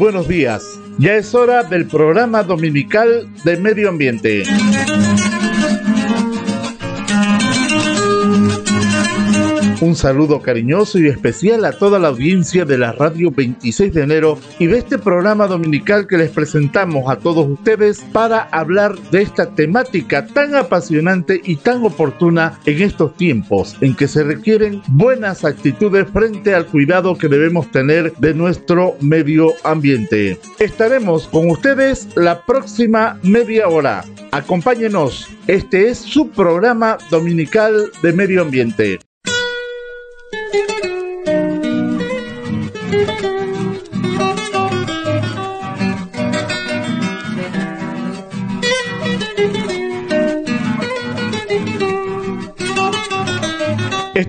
Buenos días. Ya es hora del programa dominical de medio ambiente. Un saludo cariñoso y especial a toda la audiencia de la radio 26 de enero y de este programa dominical que les presentamos a todos ustedes para hablar de esta temática tan apasionante y tan oportuna en estos tiempos en que se requieren buenas actitudes frente al cuidado que debemos tener de nuestro medio ambiente. Estaremos con ustedes la próxima media hora. Acompáñenos, este es su programa dominical de medio ambiente. Thank you.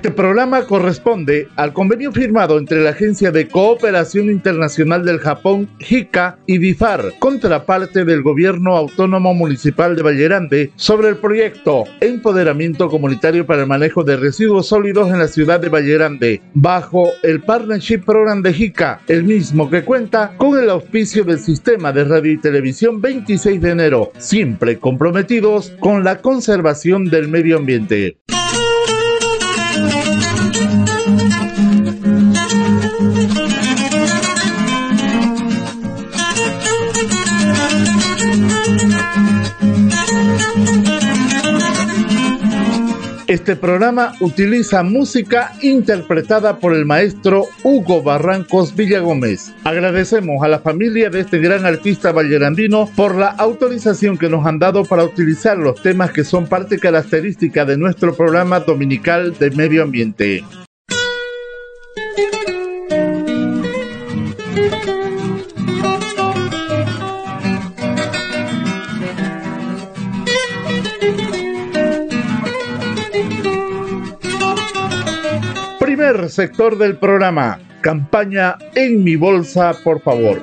Este programa corresponde al convenio firmado entre la Agencia de Cooperación Internacional del Japón, JICA, y DIFAR, contraparte del Gobierno Autónomo Municipal de Vallerande, sobre el proyecto Empoderamiento Comunitario para el Manejo de Residuos Sólidos en la ciudad de Vallerande, bajo el Partnership Program de JICA, el mismo que cuenta con el auspicio del Sistema de Radio y Televisión 26 de enero, siempre comprometidos con la conservación del medio ambiente. Este programa utiliza música interpretada por el maestro Hugo Barrancos Villagómez. Agradecemos a la familia de este gran artista vallerandino por la autorización que nos han dado para utilizar los temas que son parte característica de nuestro programa dominical de medio ambiente. Sector del programa. Campaña en mi bolsa, por favor.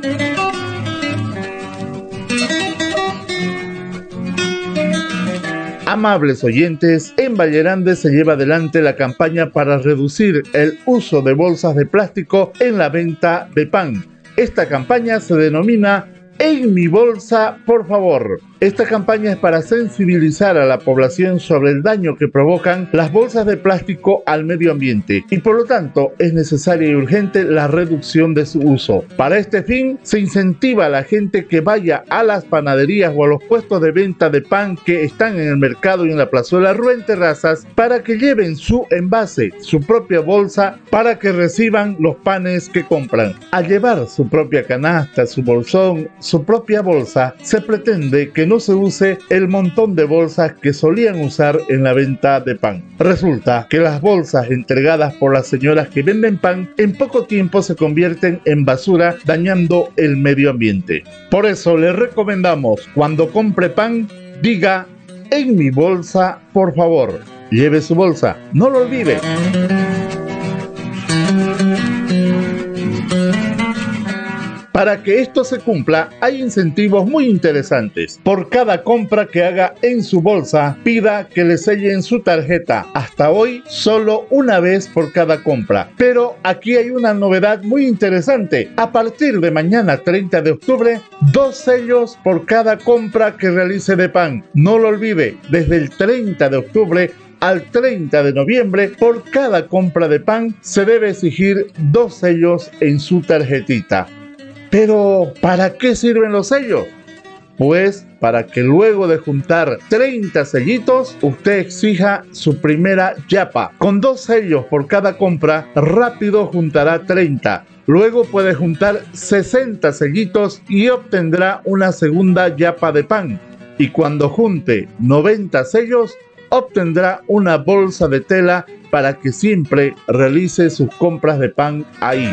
Amables oyentes, en Vallerande se lleva adelante la campaña para reducir el uso de bolsas de plástico en la venta de pan. Esta campaña se denomina En mi bolsa, por favor. Esta campaña es para sensibilizar a la población sobre el daño que provocan las bolsas de plástico al medio ambiente y por lo tanto es necesaria y urgente la reducción de su uso. Para este fin se incentiva a la gente que vaya a las panaderías o a los puestos de venta de pan que están en el mercado y en la plazuela Rubén Terrazas para que lleven su envase, su propia bolsa para que reciban los panes que compran. Al llevar su propia canasta, su bolsón, su propia bolsa, se pretende que no se use el montón de bolsas que solían usar en la venta de pan. Resulta que las bolsas entregadas por las señoras que venden pan en poco tiempo se convierten en basura dañando el medio ambiente. Por eso le recomendamos cuando compre pan diga en mi bolsa por favor. Lleve su bolsa, no lo olvide. Para que esto se cumpla, hay incentivos muy interesantes. Por cada compra que haga en su bolsa, pida que le sellen su tarjeta. Hasta hoy, solo una vez por cada compra. Pero aquí hay una novedad muy interesante. A partir de mañana 30 de octubre, dos sellos por cada compra que realice de pan. No lo olvide, desde el 30 de octubre al 30 de noviembre, por cada compra de pan se debe exigir dos sellos en su tarjetita. Pero, ¿para qué sirven los sellos? Pues para que luego de juntar 30 sellitos, usted exija su primera yapa. Con dos sellos por cada compra, rápido juntará 30. Luego puede juntar 60 sellitos y obtendrá una segunda yapa de pan. Y cuando junte 90 sellos, obtendrá una bolsa de tela para que siempre realice sus compras de pan ahí.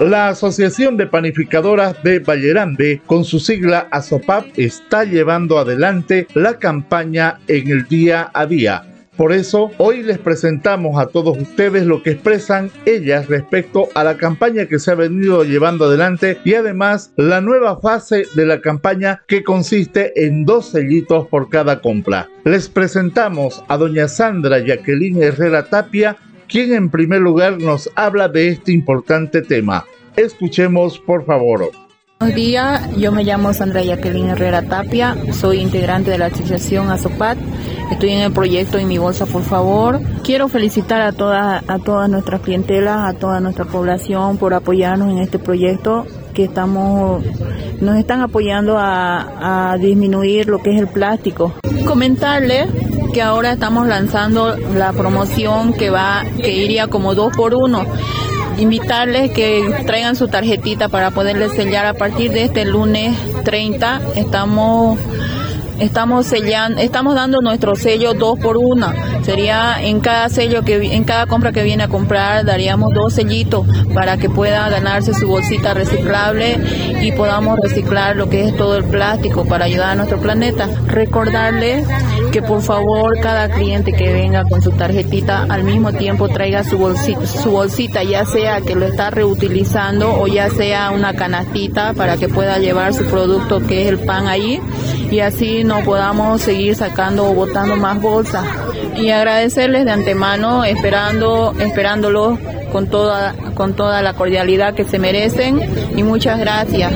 La Asociación de Panificadoras de Vallerande, con su sigla ASOPAP, está llevando adelante la campaña en el día a día. Por eso, hoy les presentamos a todos ustedes lo que expresan ellas respecto a la campaña que se ha venido llevando adelante y además la nueva fase de la campaña que consiste en dos sellitos por cada compra. Les presentamos a doña Sandra Jacqueline Herrera Tapia, quien en primer lugar nos habla de este importante tema. Escuchemos, por favor. Buenos días, yo me llamo Sandra Jacqueline Herrera Tapia, soy integrante de la asociación Azopat, estoy en el proyecto En mi bolsa por favor. Quiero felicitar a todas a todas nuestras clientelas, a toda nuestra población por apoyarnos en este proyecto que estamos nos están apoyando a, a disminuir lo que es el plástico. Comentarles que ahora estamos lanzando la promoción que va que iría como dos por uno invitarles que traigan su tarjetita para poderles sellar a partir de este lunes 30. Estamos estamos sellando, estamos dando nuestro sello dos por una. Sería en cada sello que en cada compra que viene a comprar daríamos dos sellitos para que pueda ganarse su bolsita reciclable y podamos reciclar lo que es todo el plástico para ayudar a nuestro planeta. Recordarles que por favor cada cliente que venga con su tarjetita al mismo tiempo traiga su bolsita, su bolsita, ya sea que lo está reutilizando o ya sea una canastita para que pueda llevar su producto que es el pan ahí y así no podamos seguir sacando o botando más bolsas. Y agradecerles de antemano, esperando, esperándolos con toda, con toda la cordialidad que se merecen y muchas gracias.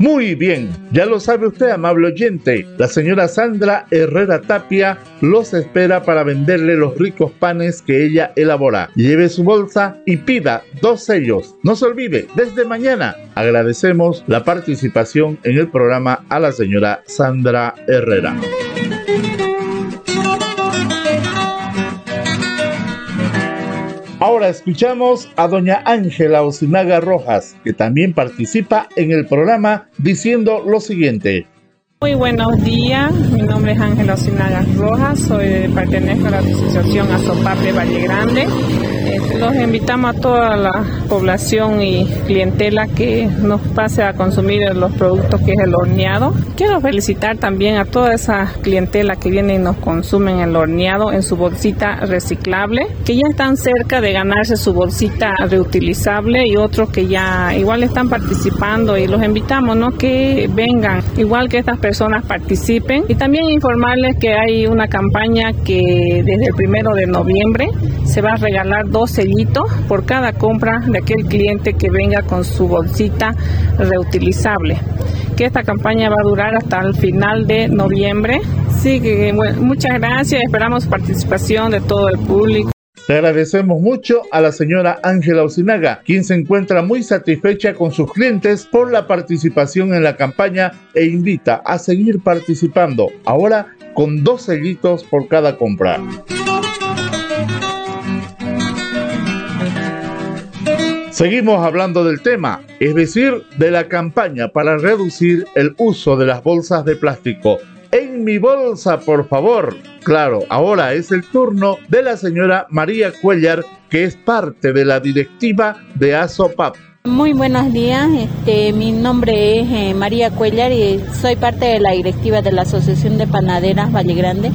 Muy bien, ya lo sabe usted, amable oyente, la señora Sandra Herrera Tapia los espera para venderle los ricos panes que ella elabora. Lleve su bolsa y pida dos sellos. No se olvide, desde mañana agradecemos la participación en el programa a la señora Sandra Herrera. Ahora escuchamos a doña Ángela Osinaga Rojas, que también participa en el programa diciendo lo siguiente. Muy buenos días, mi nombre es Ángela Osinaga Rojas, soy pertenezco a la asociación Azopape Valle Grande los invitamos a toda la población y clientela que nos pase a consumir los productos que es el horneado. Quiero felicitar también a toda esa clientela que viene y nos consumen el horneado en su bolsita reciclable, que ya están cerca de ganarse su bolsita reutilizable y otros que ya igual están participando y los invitamos, ¿no? Que vengan, igual que estas personas participen y también informarles que hay una campaña que desde el primero de noviembre se va a regalar dos sellitos por cada compra de aquel cliente que venga con su bolsita reutilizable. Que esta campaña va a durar hasta el final de noviembre. Sí, que muchas gracias, esperamos participación de todo el público. Le agradecemos mucho a la señora Ángela Osinaga, quien se encuentra muy satisfecha con sus clientes por la participación en la campaña e invita a seguir participando, ahora con dos sellitos por cada compra. Seguimos hablando del tema, es decir, de la campaña para reducir el uso de las bolsas de plástico. En mi bolsa, por favor. Claro, ahora es el turno de la señora María Cuellar, que es parte de la directiva de ASOPAP. Muy buenos días, este, mi nombre es eh, María Cuellar y soy parte de la directiva de la Asociación de Panaderas Valle Grande.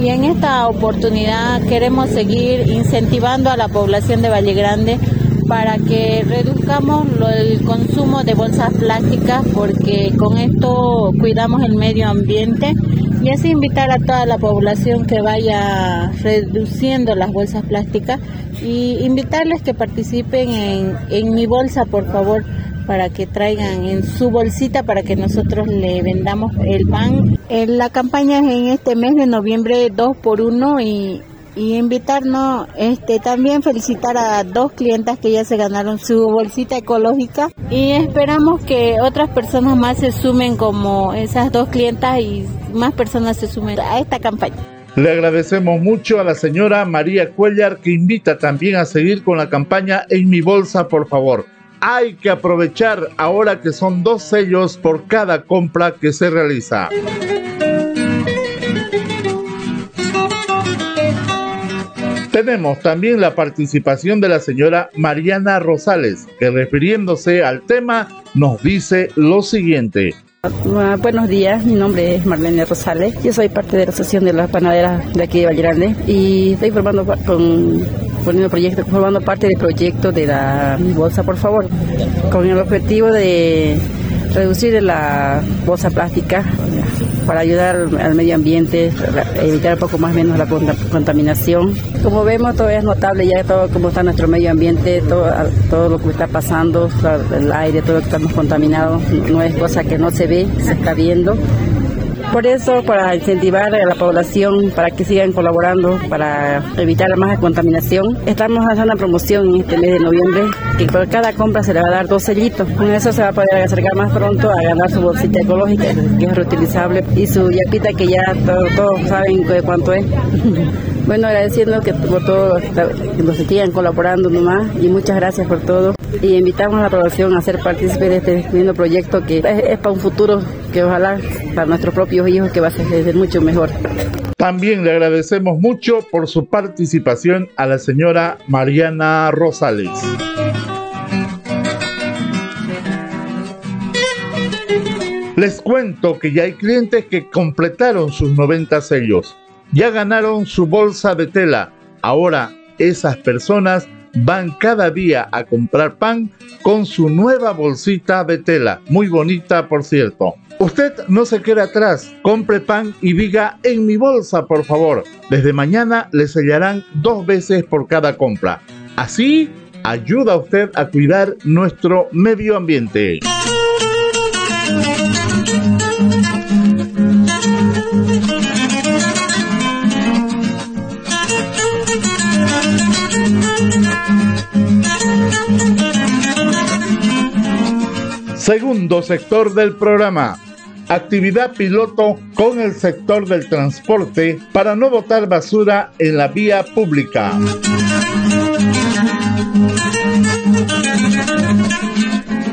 Y en esta oportunidad queremos seguir incentivando a la población de Valle Grande para que reduzcamos el consumo de bolsas plásticas porque con esto cuidamos el medio ambiente y así invitar a toda la población que vaya reduciendo las bolsas plásticas y invitarles que participen en, en mi bolsa por favor para que traigan en su bolsita para que nosotros le vendamos el pan. La campaña es en este mes de noviembre 2 por 1 y y invitarnos, este, también felicitar a dos clientas que ya se ganaron su bolsita ecológica y esperamos que otras personas más se sumen como esas dos clientas y más personas se sumen a esta campaña. Le agradecemos mucho a la señora María Cuellar que invita también a seguir con la campaña En mi bolsa, por favor. Hay que aprovechar ahora que son dos sellos por cada compra que se realiza. Tenemos también la participación de la señora Mariana Rosales, que refiriéndose al tema nos dice lo siguiente. Ah, buenos días, mi nombre es Marlene Rosales. Yo soy parte de la Asociación de las Panaderas de aquí de Grande y estoy formando, con, proyecto, formando parte del proyecto de la Bolsa, por favor, con el objetivo de reducir la bolsa plástica para ayudar al medio ambiente, evitar un poco más o menos la contaminación. Como vemos, todo es notable ya todo cómo está nuestro medio ambiente, todo, todo lo que está pasando, el aire, todo lo que estamos contaminados, no es cosa que no se ve, se está viendo. Por eso, para incentivar a la población para que sigan colaborando, para evitar más contaminación, estamos haciendo una promoción en este mes de noviembre, que por cada compra se le va a dar dos sellitos. Con eso se va a poder acercar más pronto a ganar su bolsita ecológica, que es reutilizable, y su yapita que ya todos saben cuánto es. Bueno, agradeciendo que por todo, nos sigan colaborando nomás y muchas gracias por todo. Y invitamos a la población a ser partícipe de este lindo proyecto que es, para un futuro que ojalá para nuestros propios hijos que va a ser mucho mejor. También le agradecemos mucho por su participación a la señora Mariana Rosales. Les cuento que ya hay clientes que completaron sus 90 sellos ya ganaron su bolsa de tela. Ahora esas personas van cada día a comprar pan con su nueva bolsita de tela. Muy bonita, por cierto. Usted no se quede atrás, compre pan y diga en mi bolsa, por favor. Desde mañana le sellarán dos veces por cada compra. Así ayuda usted a cuidar nuestro medio ambiente. Segundo sector del programa. Actividad piloto con el sector del transporte para no botar basura en la vía pública.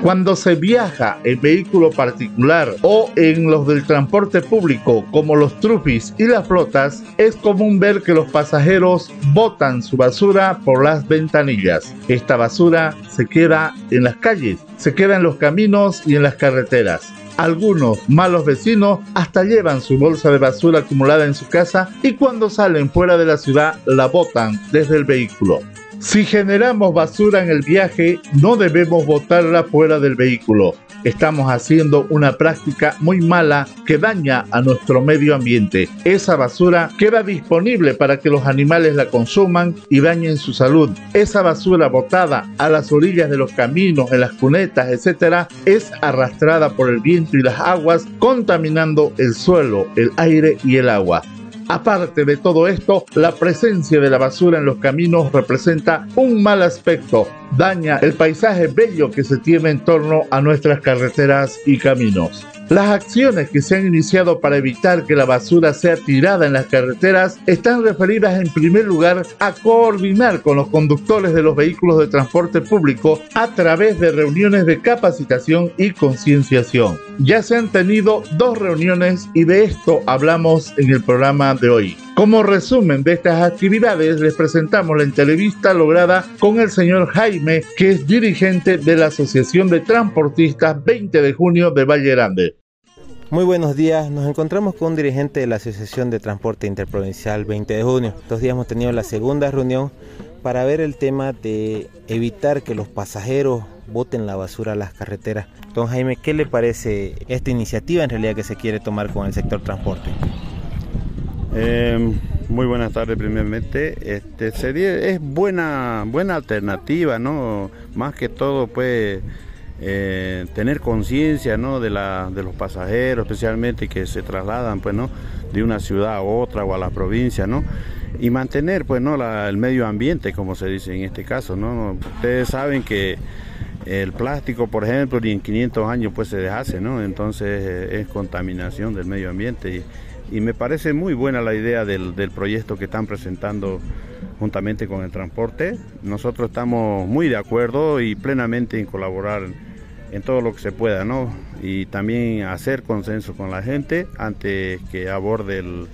Cuando se viaja en vehículo particular o en los del transporte público como los trufis y las flotas, es común ver que los pasajeros botan su basura por las ventanillas. Esta basura se queda en las calles, se queda en los caminos y en las carreteras. Algunos malos vecinos hasta llevan su bolsa de basura acumulada en su casa y cuando salen fuera de la ciudad la botan desde el vehículo. Si generamos basura en el viaje, no debemos botarla fuera del vehículo. Estamos haciendo una práctica muy mala que daña a nuestro medio ambiente. Esa basura queda disponible para que los animales la consuman y dañen su salud. Esa basura botada a las orillas de los caminos, en las cunetas, etc., es arrastrada por el viento y las aguas, contaminando el suelo, el aire y el agua. Aparte de todo esto, la presencia de la basura en los caminos representa un mal aspecto, daña el paisaje bello que se tiene en torno a nuestras carreteras y caminos. Las acciones que se han iniciado para evitar que la basura sea tirada en las carreteras están referidas en primer lugar a coordinar con los conductores de los vehículos de transporte público a través de reuniones de capacitación y concienciación. Ya se han tenido dos reuniones y de esto hablamos en el programa de hoy. Como resumen de estas actividades, les presentamos la entrevista lograda con el señor Jaime, que es dirigente de la Asociación de Transportistas 20 de junio de Valle Grande. Muy buenos días, nos encontramos con un dirigente de la Asociación de Transporte Interprovincial 20 de junio. Estos días hemos tenido la segunda reunión para ver el tema de evitar que los pasajeros boten la basura a las carreteras. Don Jaime, ¿qué le parece esta iniciativa en realidad que se quiere tomar con el sector transporte? Eh, muy buenas tardes primeramente. Este sería es buena buena alternativa, ¿no? Más que todo pues eh, tener conciencia, ¿no? De de los pasajeros, especialmente que se trasladan, pues, ¿no? De una ciudad a otra o a la provincia, ¿no? Y mantener, pues, ¿no? el medio ambiente, como se dice en este caso, ¿no? Ustedes saben que el plástico, por ejemplo, ni en 500 años pues se deshace, ¿no? Entonces eh, es contaminación del medio ambiente y me parece muy buena la idea del, proyecto que están presentando juntamente con el transporte. Nosotros estamos muy de acuerdo y plenamente en colaborar en todo lo que se pueda, ¿no? Y también hacer consenso con la gente antes que aborde el,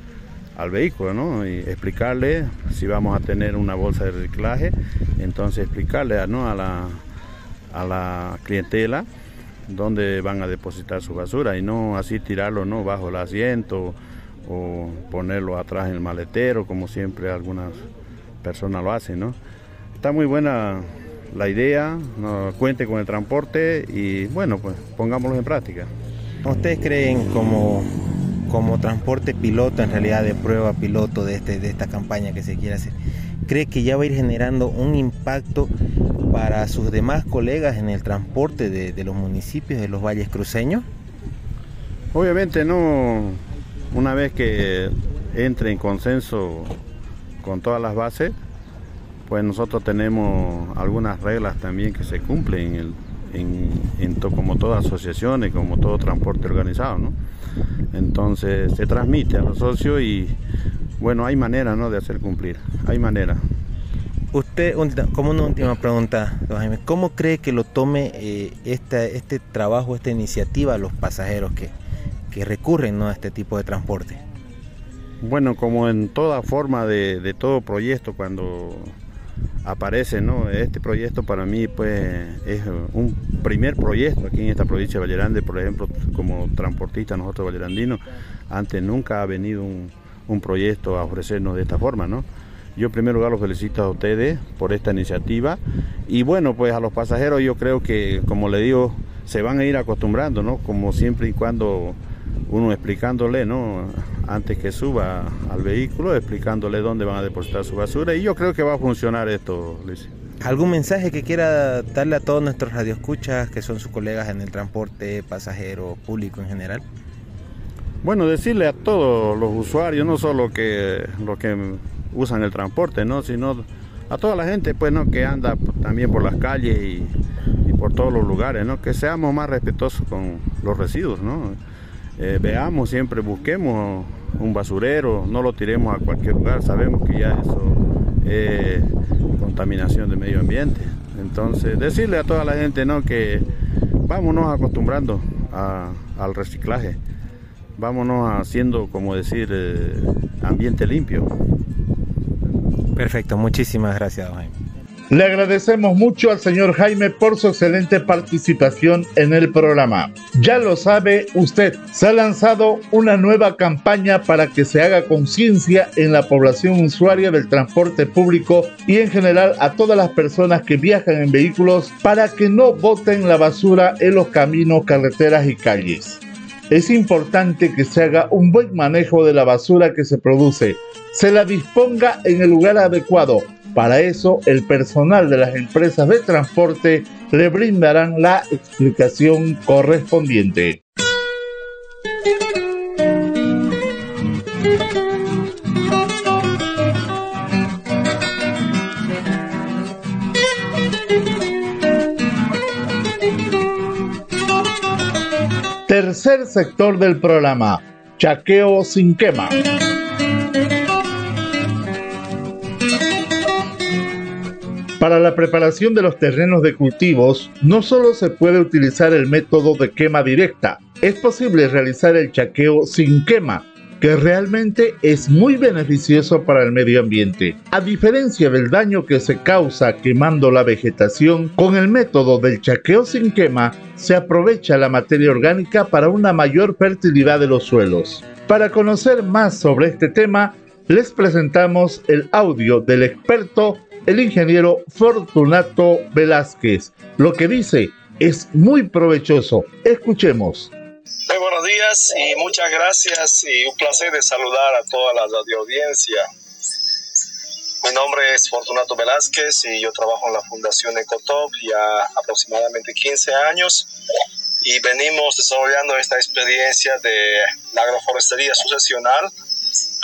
al vehículo, ¿no? Y explicarle si vamos a tener una bolsa de reciclaje, entonces explicarle ¿no? a, la, a la clientela dónde van a depositar su basura y no así tirarlo ¿no? bajo el asiento o ponerlo atrás en el maletero, como siempre algunas personas lo hacen, ¿no? Está muy buena la idea, no, cuente con el transporte y bueno, pues pongámoslo en práctica. ¿Ustedes creen como, como transporte piloto, en realidad de prueba piloto de, este, de esta campaña que se quiere hacer, ¿cree que ya va a ir generando un impacto para sus demás colegas en el transporte de, de los municipios de los valles cruceños? Obviamente no, una vez que entre en consenso con todas las bases, pues nosotros tenemos algunas reglas también que se cumplen en, como todas asociaciones, como todo transporte organizado, ¿no? Entonces se transmite a los socios y bueno, hay manera ¿no? de hacer cumplir, hay manera. Usted, como una última pregunta, Jaime, ¿cómo cree que lo tome eh, este trabajo, esta iniciativa los pasajeros que, que recurren ¿no? a este tipo de transporte? Bueno, como en toda forma de, de todo proyecto, cuando aparece, ¿no? Este proyecto para mí pues es un primer proyecto aquí en esta provincia de Vallerande, por ejemplo, como transportista nosotros vallerandinos, antes nunca ha venido un, un proyecto a ofrecernos de esta forma, ¿no? Yo en primer lugar los felicito a ustedes por esta iniciativa y bueno, pues a los pasajeros yo creo que, como le digo, se van a ir acostumbrando, ¿no? Como siempre y cuando uno explicándole, ¿no? Antes que suba al vehículo, explicándole dónde van a depositar su basura y yo creo que va a funcionar esto, Luis. ¿Algún mensaje que quiera darle a todos nuestros radioescuchas que son sus colegas en el transporte pasajero público en general? Bueno, decirle a todos los usuarios, no solo que los que usan el transporte, ¿no? sino a toda la gente pues, ¿no? que anda también por las calles y, y por todos los lugares, ¿no? que seamos más respetuosos con los residuos. ¿no? Eh, veamos, siempre busquemos un basurero, no lo tiremos a cualquier lugar, sabemos que ya eso es contaminación del medio ambiente. Entonces, decirle a toda la gente ¿no? que vámonos acostumbrando al reciclaje, vámonos haciendo, como decir, eh, ambiente limpio. Perfecto, muchísimas gracias, Jaime. Le agradecemos mucho al señor Jaime por su excelente participación en el programa. Ya lo sabe usted, se ha lanzado una nueva campaña para que se haga conciencia en la población usuaria del transporte público y en general a todas las personas que viajan en vehículos para que no boten la basura en los caminos, carreteras y calles. Es importante que se haga un buen manejo de la basura que se produce, se la disponga en el lugar adecuado para eso, el personal de las empresas de transporte le brindarán la explicación correspondiente. Tercer sector del programa, chaqueo sin quema. Para la preparación de los terrenos de cultivos, no solo se puede utilizar el método de quema directa, es posible realizar el chaqueo sin quema, que realmente es muy beneficioso para el medio ambiente. A diferencia del daño que se causa quemando la vegetación, con el método del chaqueo sin quema se aprovecha la materia orgánica para una mayor fertilidad de los suelos. Para conocer más sobre este tema, les presentamos el audio del experto el ingeniero Fortunato Velázquez. Lo que dice es muy provechoso. Escuchemos. Muy buenos días y muchas gracias y un placer de saludar a toda la audiencia. Mi nombre es Fortunato Velázquez y yo trabajo en la Fundación Ecotop ya aproximadamente 15 años y venimos desarrollando esta experiencia de la agroforestería sucesional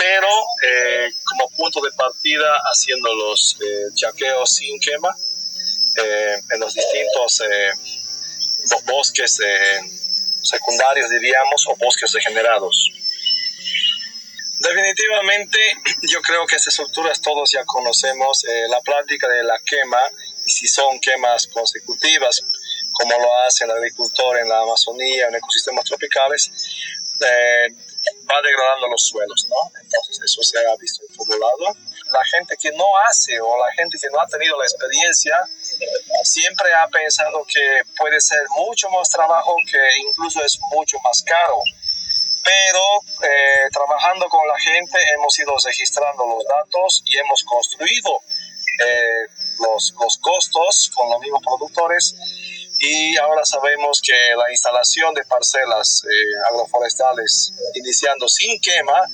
pero eh, como punto de partida haciendo los eh, chaqueos sin quema eh, en los distintos bosques secundarios, diríamos, o bosques degenerados. Definitivamente, yo creo que estas estructuras todos ya conocemos la práctica de la quema, y si son quemas consecutivas, como lo hace el agricultor en la Amazonía, en ecosistemas tropicales, va degradando los suelos, ¿no? Entonces eso se ha visto en lado. La gente que no hace o la gente que no ha tenido la experiencia siempre ha pensado que puede ser mucho más trabajo, que incluso es mucho más caro. Pero eh, trabajando con la gente hemos ido registrando los datos y hemos construido eh, los, los costos con los mismos productores y ahora sabemos que la instalación de parcelas eh, agroforestales iniciando sin quema,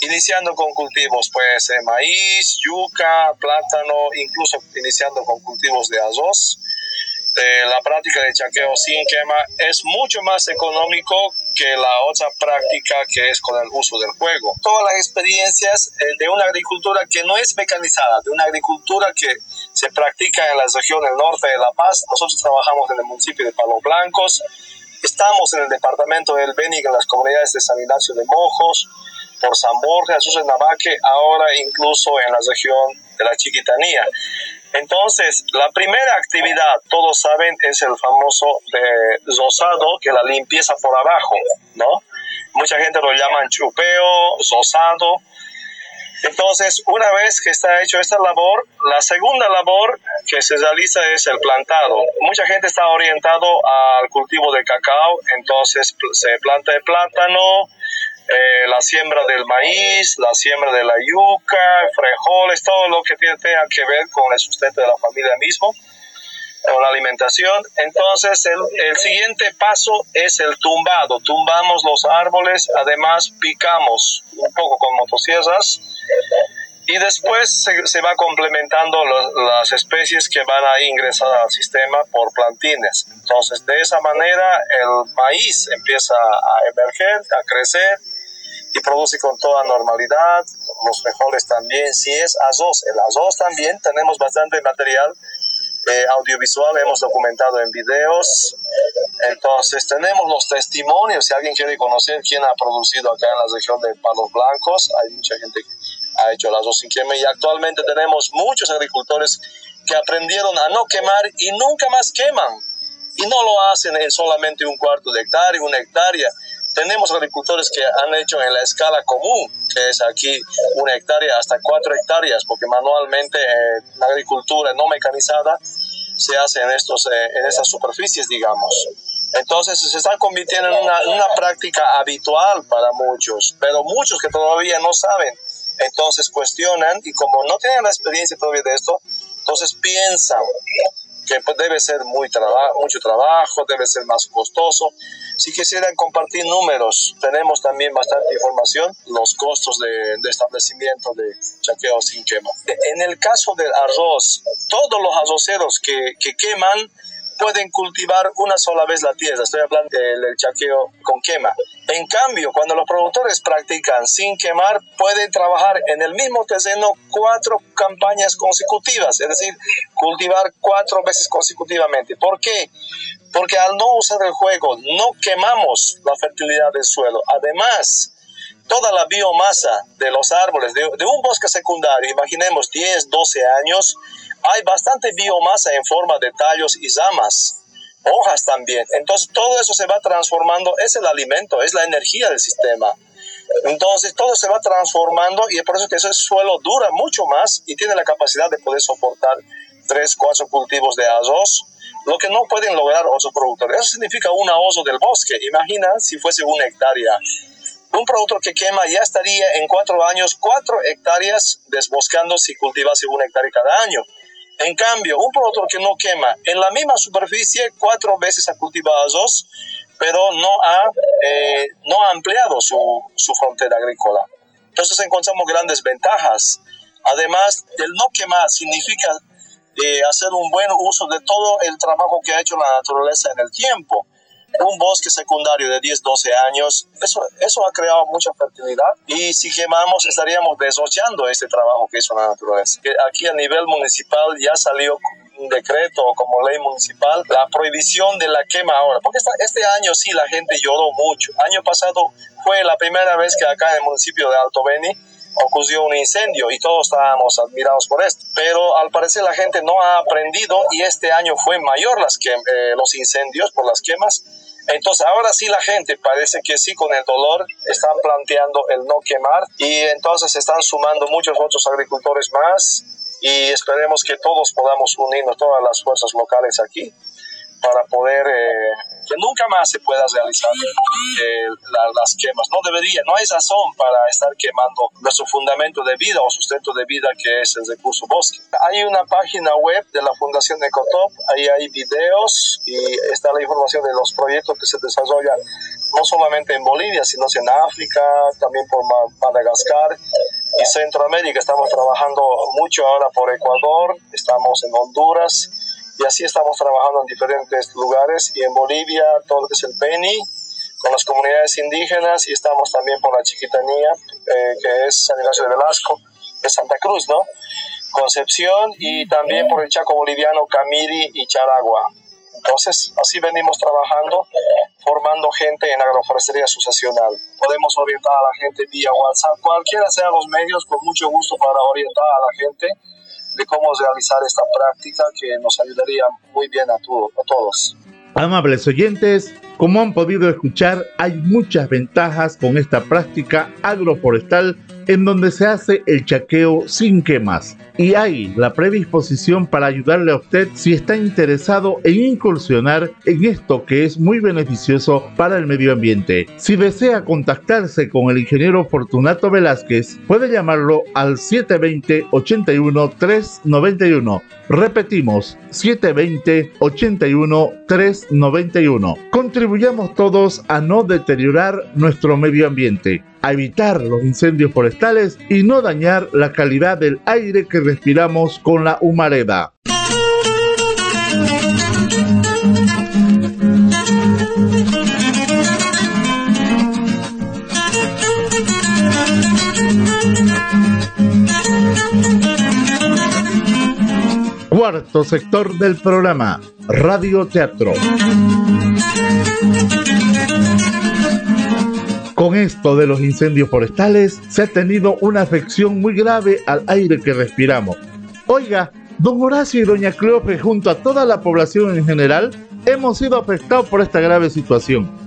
iniciando con cultivos pues maíz, yuca, plátano, incluso iniciando con cultivos de arroz, la práctica de chaqueo sin quema es mucho más económico que la otra práctica que es con el uso del juego. Todas las experiencias eh, de una agricultura que no es mecanizada, de una agricultura que se practica en la región del norte de La Paz. Nosotros trabajamos en el municipio de Palos Blancos, estamos en el departamento del Beni, en las comunidades de San Ignacio de Mojos, por San Borja, Jesús de Navaque, ahora incluso en la región de la Chiquitanía. Entonces, la primera actividad, todos saben, es el famoso de rosado, que es la limpieza por abajo, ¿no? Mucha gente lo llaman chupeo, rosado. Entonces, una vez que está hecho esta labor, la segunda labor que se realiza es el plantado. Mucha gente está orientado al cultivo de cacao, entonces se planta el plátano, eh, la siembra del maíz, la siembra de la yuca, frijoles, todo lo que tiene, tenga que ver con el sustento de la familia mismo, con la alimentación. Entonces, el, el siguiente paso es el tumbado. Tumbamos los árboles, además picamos un poco con motosierras y después se, se va complementando las especies que van a ingresar al sistema por plantines. Entonces, de esa manera, el maíz empieza a emerger, a crecer y produce con toda normalidad. Los frijoles también, si es arroz, el arroz también, tenemos bastante material audiovisual, hemos documentado en videos. Entonces tenemos los testimonios, si alguien quiere conocer quién ha producido acá en la región de Palos Blancos, hay mucha gente que ha hecho arroz sin quema y actualmente tenemos muchos agricultores que aprendieron a no quemar y nunca más queman. Y no lo hacen en solamente un cuarto de hectárea, una hectárea, tenemos agricultores que han hecho en la escala común, que es aquí una hectárea hasta cuatro hectáreas, porque manualmente eh, la agricultura no mecanizada se hace en, estos, eh, en estas superficies, digamos. Entonces se está convirtiendo en una, una práctica habitual para muchos, pero muchos que todavía no saben, entonces cuestionan y como no tienen la experiencia todavía de esto, entonces piensan que debe ser muy mucho trabajo, debe ser más costoso. Si quisieran compartir números, tenemos también bastante información, los costos de, de establecimiento de chaqueo sin quema. En el caso del arroz, todos los arroceros que, que queman pueden cultivar una sola vez la tierra. Estoy hablando del chaqueo con quema. En cambio, cuando los productores practican sin quemar, pueden trabajar en el mismo terreno cuatro campañas consecutivas, es decir, cultivar cuatro veces consecutivamente. ¿Por qué? Porque al no usar el juego, no quemamos la fertilidad del suelo. Además, toda la biomasa de los árboles, de, de un bosque secundario, imaginemos 10, 12 años, hay bastante biomasa en forma de tallos y ramas, hojas también. Entonces todo eso se va transformando, es el alimento, es la energía del sistema. Entonces todo se va transformando y es por eso que ese suelo dura mucho más y tiene la capacidad de poder soportar tres, cuatro cultivos de arroz, lo que no pueden lograr otros productores. Eso significa un ahorro del bosque. Imagina si fuese una hectárea. Un productor que quema ya estaría en cuatro años, cuatro hectáreas desboscando si cultivase una hectárea cada año. En cambio, un productor que no quema en la misma superficie cuatro veces ha cultivado dos, pero no ha, eh, no ha ampliado su, su frontera agrícola. Entonces encontramos grandes ventajas. Además, el no quemar significa eh, hacer un buen uso de todo el trabajo que ha hecho la naturaleza en el tiempo un bosque secundario de 10, 12 años, eso, eso ha creado mucha fertilidad y si quemamos estaríamos desochando este trabajo que hizo la naturaleza. Aquí a nivel municipal ya salió un decreto como ley municipal la prohibición de la quema ahora, porque este año sí la gente lloró mucho. Año pasado fue la primera vez que acá en el municipio de Alto Beni ocurrió un incendio y todos estábamos admirados por esto. Pero al parecer la gente no ha aprendido y este año fue mayor las que, eh, los incendios por las quemas entonces ahora sí la gente parece que sí con el dolor están planteando el no quemar y entonces están sumando muchos otros agricultores más y esperemos que todos podamos unirnos, todas las fuerzas locales aquí, para poder eh, que nunca más se pueda realizar eh, las quemas. No debería, no hay razón para estar quemando nuestro fundamento de vida o sustento de vida que es el recurso bosque. Hay una página web de la Fundación Ecotop, ahí hay videos y está la información de los proyectos que se desarrollan no solamente en Bolivia, sino en África, también por Madagascar y Centroamérica. Estamos trabajando mucho ahora por Ecuador, estamos en Honduras y así estamos trabajando en diferentes lugares y en Bolivia todo lo que es el Beni con las comunidades indígenas y estamos también por la Chiquitanía, eh, que es San Ignacio de Velasco, de Santa Cruz, ¿no? Concepción y también por el Chaco Boliviano, Camiri y Charagua. Entonces, así venimos trabajando, formando gente en agroforestería sucesional. Podemos orientar a la gente vía WhatsApp, cualquiera sea los medios, con mucho gusto para orientar a la gente de cómo realizar esta práctica que nos ayudaría muy bien a, a todos. Amables oyentes, como han podido escuchar, hay muchas ventajas con esta práctica agroforestal en donde se hace el chaqueo sin quemas. Y hay la predisposición para ayudarle a usted si está interesado en incursionar en esto que es muy beneficioso para el medio ambiente. Si desea contactarse con el ingeniero Fortunato Velázquez, puede llamarlo al 720 81 391. Repetimos, 720 81 391. Contribuyamos todos a no deteriorar nuestro medio ambiente a evitar los incendios forestales y no dañar la calidad del aire que respiramos con la humareda. Cuarto sector del programa, Radio Teatro. Con esto de los incendios forestales, se ha tenido una afección muy grave al aire que respiramos. Oiga, don Horacio y doña Cleofe, junto a toda la población en general, hemos sido afectados por esta grave situación.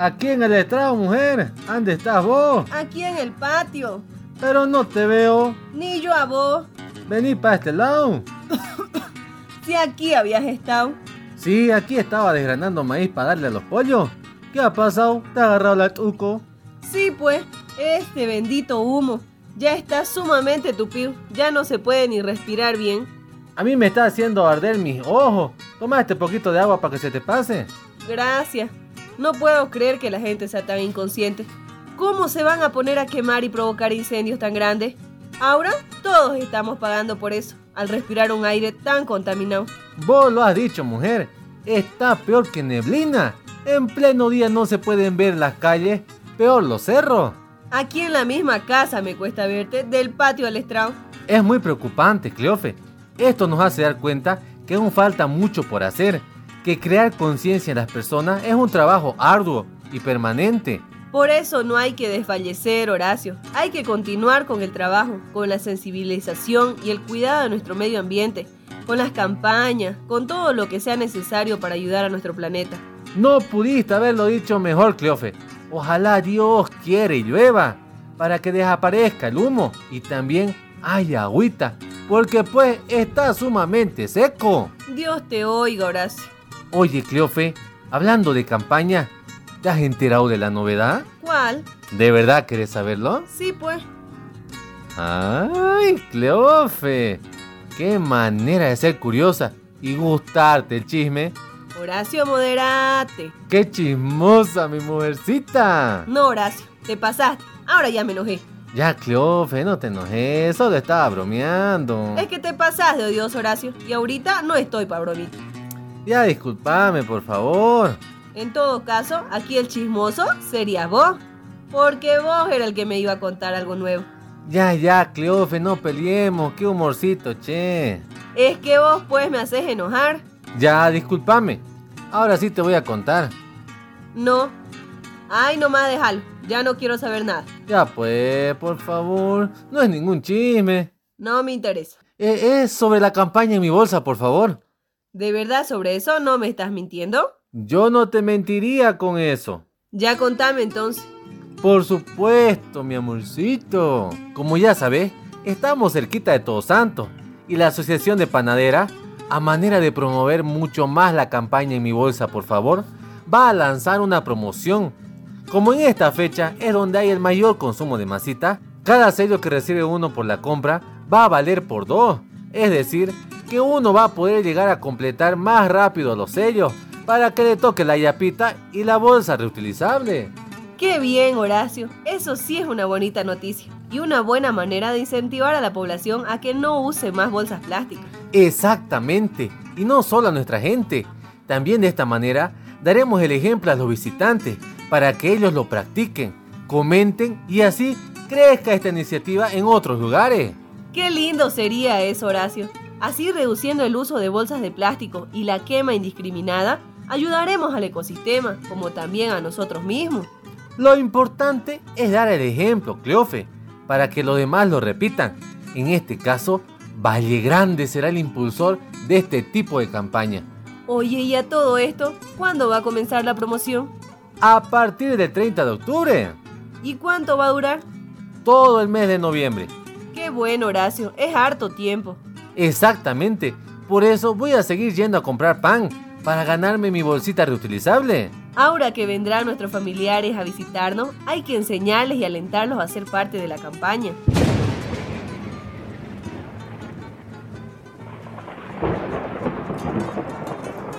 Aquí en el estrado, mujer. ¿Dónde estás vos? Aquí en el patio. Pero no te veo. Ni yo a vos. Vení para este lado. si aquí habías estado. Sí, aquí estaba desgranando maíz para darle a los pollos. ¿Qué ha pasado? ¿Te ha agarrado la tuco? Sí, pues. Este bendito humo. Ya está sumamente tupido. Ya no se puede ni respirar bien. A mí me está haciendo arder mis ojos. Toma este poquito de agua para que se te pase. Gracias. No puedo creer que la gente sea tan inconsciente. ¿Cómo se van a poner a quemar y provocar incendios tan grandes? Ahora todos estamos pagando por eso, al respirar un aire tan contaminado. Vos lo has dicho, mujer. Está peor que neblina. En pleno día no se pueden ver las calles, peor los cerros. Aquí en la misma casa me cuesta verte, del patio al estrado. Es muy preocupante, Cleofe. Esto nos hace dar cuenta que aún falta mucho por hacer que crear conciencia en las personas es un trabajo arduo y permanente. Por eso no hay que desfallecer, Horacio. Hay que continuar con el trabajo, con la sensibilización y el cuidado de nuestro medio ambiente, con las campañas, con todo lo que sea necesario para ayudar a nuestro planeta. No pudiste haberlo dicho mejor, Cleofe. Ojalá Dios quiere y llueva para que desaparezca el humo y también haya agüita, porque pues está sumamente seco. Dios te oiga, Horacio. Oye, Cleofe, hablando de campaña, ¿te has enterado de la novedad? ¿Cuál? ¿De verdad querés saberlo? Sí, pues. Ay, Cleofe, qué manera de ser curiosa y gustarte el chisme. Horacio, moderate. Qué chismosa, mi mujercita. No, Horacio, te pasaste. Ahora ya me enojé. Ya, Cleofe, no te enojes, solo estaba bromeando. Es que te pasas de odioso, Horacio, y ahorita no estoy para bromita. Ya disculpame, por favor. En todo caso, aquí el chismoso sería vos. Porque vos era el que me iba a contar algo nuevo. Ya, ya, Cleofe, no peleemos. Qué humorcito, che. Es que vos pues me haces enojar. Ya, discúlpame. Ahora sí te voy a contar. No. Ay, nomás déjalo. Ya no quiero saber nada. Ya pues, por favor. No es ningún chisme. No me interesa. Eh, es sobre la campaña en mi bolsa, por favor. ¿De verdad sobre eso no me estás mintiendo? Yo no te mentiría con eso. Ya contame entonces. Por supuesto, mi amorcito. Como ya sabes, estamos cerquita de Todos Santos y la Asociación de Panadera, a manera de promover mucho más la campaña en mi bolsa, por favor, va a lanzar una promoción. Como en esta fecha es donde hay el mayor consumo de masita, cada sello que recibe uno por la compra va a valer por dos. Es decir, que uno va a poder llegar a completar más rápido los sellos para que le toque la yapita y la bolsa reutilizable. Qué bien, Horacio. Eso sí es una bonita noticia y una buena manera de incentivar a la población a que no use más bolsas plásticas. Exactamente. Y no solo a nuestra gente. También de esta manera daremos el ejemplo a los visitantes para que ellos lo practiquen, comenten y así crezca esta iniciativa en otros lugares. Qué lindo sería eso, Horacio. Así reduciendo el uso de bolsas de plástico y la quema indiscriminada, ayudaremos al ecosistema, como también a nosotros mismos. Lo importante es dar el ejemplo, Cleofe, para que los demás lo repitan. En este caso, Valle Grande será el impulsor de este tipo de campaña. Oye, ¿y a todo esto? ¿Cuándo va a comenzar la promoción? A partir del 30 de octubre. ¿Y cuánto va a durar? Todo el mes de noviembre. Qué bueno, Horacio, es harto tiempo. Exactamente, por eso voy a seguir yendo a comprar pan para ganarme mi bolsita reutilizable. Ahora que vendrán nuestros familiares a visitarnos, hay que enseñarles y alentarlos a ser parte de la campaña.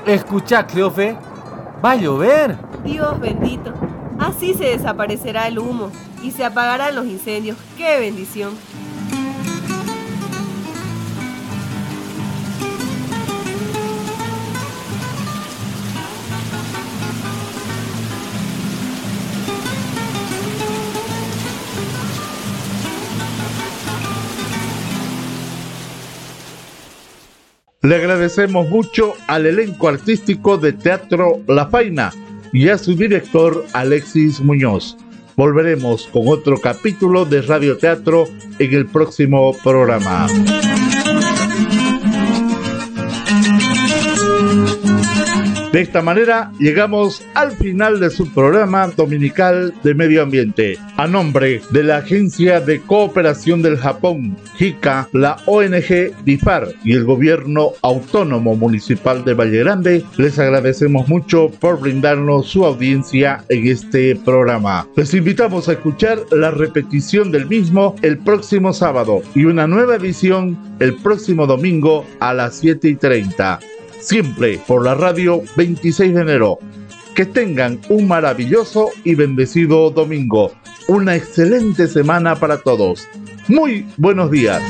Escucha, Cleofe, va a llover. Dios bendito, así se desaparecerá el humo y se apagarán los incendios. ¡Qué bendición! Le agradecemos mucho al elenco artístico de Teatro La Faina y a su director Alexis Muñoz. Volveremos con otro capítulo de Radio Teatro en el próximo programa. De esta manera llegamos al final de su programa dominical de medio ambiente. A nombre de la Agencia de Cooperación del Japón, JICA, la ONG DIFAR y el Gobierno Autónomo Municipal de Valle Grande, les agradecemos mucho por brindarnos su audiencia en este programa. Les invitamos a escuchar la repetición del mismo el próximo sábado y una nueva edición el próximo domingo a las 7 y 30 siempre por la radio 26 de enero. Que tengan un maravilloso y bendecido domingo. Una excelente semana para todos. Muy buenos días.